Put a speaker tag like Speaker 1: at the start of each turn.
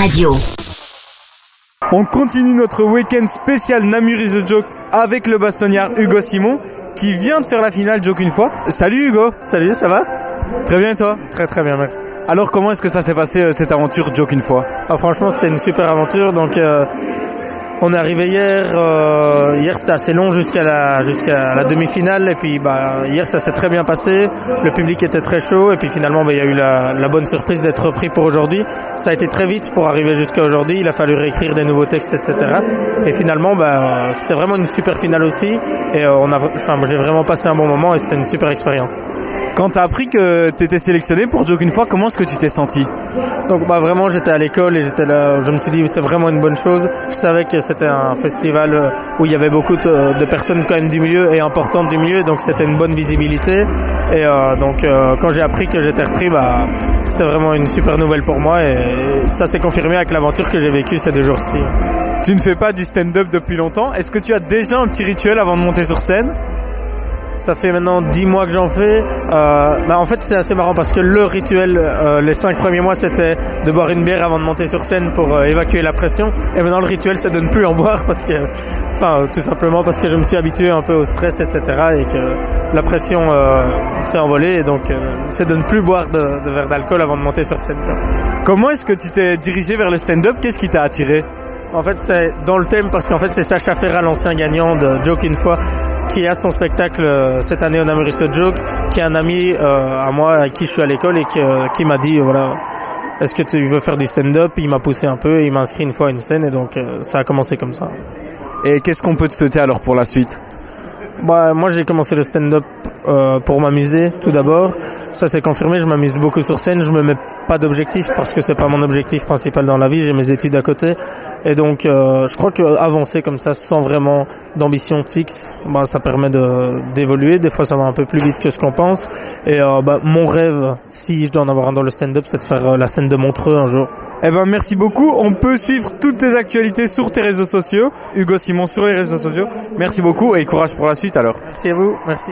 Speaker 1: Radio.
Speaker 2: On continue notre week-end spécial Namur is a Joke avec le bastonnière Hugo Simon qui vient de faire la finale Joke une fois. Salut Hugo
Speaker 3: Salut, ça va?
Speaker 2: Très bien et toi?
Speaker 3: Très très bien, merci.
Speaker 2: Alors comment est-ce que ça s'est passé euh, cette aventure Joke une fois?
Speaker 3: Ah, Franchement, c'était une super aventure. Donc, euh, on est arrivé hier. Euh, hier, c'était assez long jusqu'à la jusqu'à la demi-finale. Et puis, bah, hier, ça s'est très bien passé. Le public était très chaud. Et puis, finalement, bah, il y a eu la, la bonne surprise d'être repris pour aujourd'hui. Ça a été très vite pour arriver jusqu'à aujourd'hui. Il a fallu réécrire des nouveaux textes, etc. Et finalement, bah, c'était vraiment une super finale aussi. Et euh, on a, enfin, j'ai vraiment passé un bon moment. Et c'était une super expérience.
Speaker 2: Quand t'as appris que t'étais sélectionné pour Joke une fois, comment est-ce que tu t'es senti?
Speaker 3: Donc bah vraiment j'étais à l'école et j'étais là, je me suis dit c'est vraiment une bonne chose. Je savais que c'était un festival euh, où il y avait beaucoup de, personnes quand même du milieu et importantes du milieu, donc c'était une bonne visibilité. Et euh, donc euh, quand j'ai appris que j'étais repris, bah c'était vraiment une super nouvelle pour moi et ça s'est confirmé avec l'aventure que j'ai vécue ces deux jours-ci.
Speaker 2: Tu ne fais pas du stand-up depuis longtemps. Est-ce que tu as déjà un petit rituel avant de monter sur scène?
Speaker 3: Ça fait maintenant dix mois que j'en fais. Euh, bah en fait, c'est assez marrant parce que le rituel, euh, les cinq premiers mois, c'était de boire une bière avant de monter sur scène pour euh, évacuer la pression. Et maintenant, le rituel, c'est de ne plus en boire parce que, enfin, tout simplement parce que je me suis habitué un peu au stress, etc. et que la pression s'est envolée. Et donc, c'est de ne plus boire de, de verre d'alcool avant de monter sur scène.
Speaker 2: Comment est-ce que tu t'es dirigé vers le stand-up? Qu'est-ce qui t'a attiré?
Speaker 3: En fait, c'est dans le thème parce qu'en fait, c'est Sacha Ferra, l'ancien gagnant de Joke une fois, qui a son spectacle euh, cette année au Namuriso Joke, qui est un ami euh, à moi avec qui je suis à l'école et qui, euh, qui m'a dit voilà est-ce que tu veux faire du stand-up? Il m'a poussé un peu et il m'a inscrit une fois à une scène et donc ça a commencé comme ça.
Speaker 2: Et qu'est-ce qu'on peut te souhaiter alors pour la suite?
Speaker 3: Bah, moi j'ai commencé le stand-up euh, pour m'amuser tout d'abord. Ça c'est confirmé, je m'amuse beaucoup sur scène, je me mets pas d'objectif parce que c'est pas mon objectif principal dans la vie, j'ai mes études à côté. Et donc euh, je crois que avancer comme ça sans vraiment d'ambition fixe, bah, ça permet de d'évoluer. Des fois ça va un peu plus vite que ce qu'on pense. Et euh, bah, mon rêve, si je dois en avoir un dans le stand-up, c'est de faire euh, la scène de Montreux un jour.
Speaker 2: Eh ben merci beaucoup. On peut suivre toutes tes actualités sur tes réseaux sociaux. Hugo Simon sur les réseaux sociaux. Merci beaucoup et courage pour la suite alors.
Speaker 3: Merci à vous. Merci.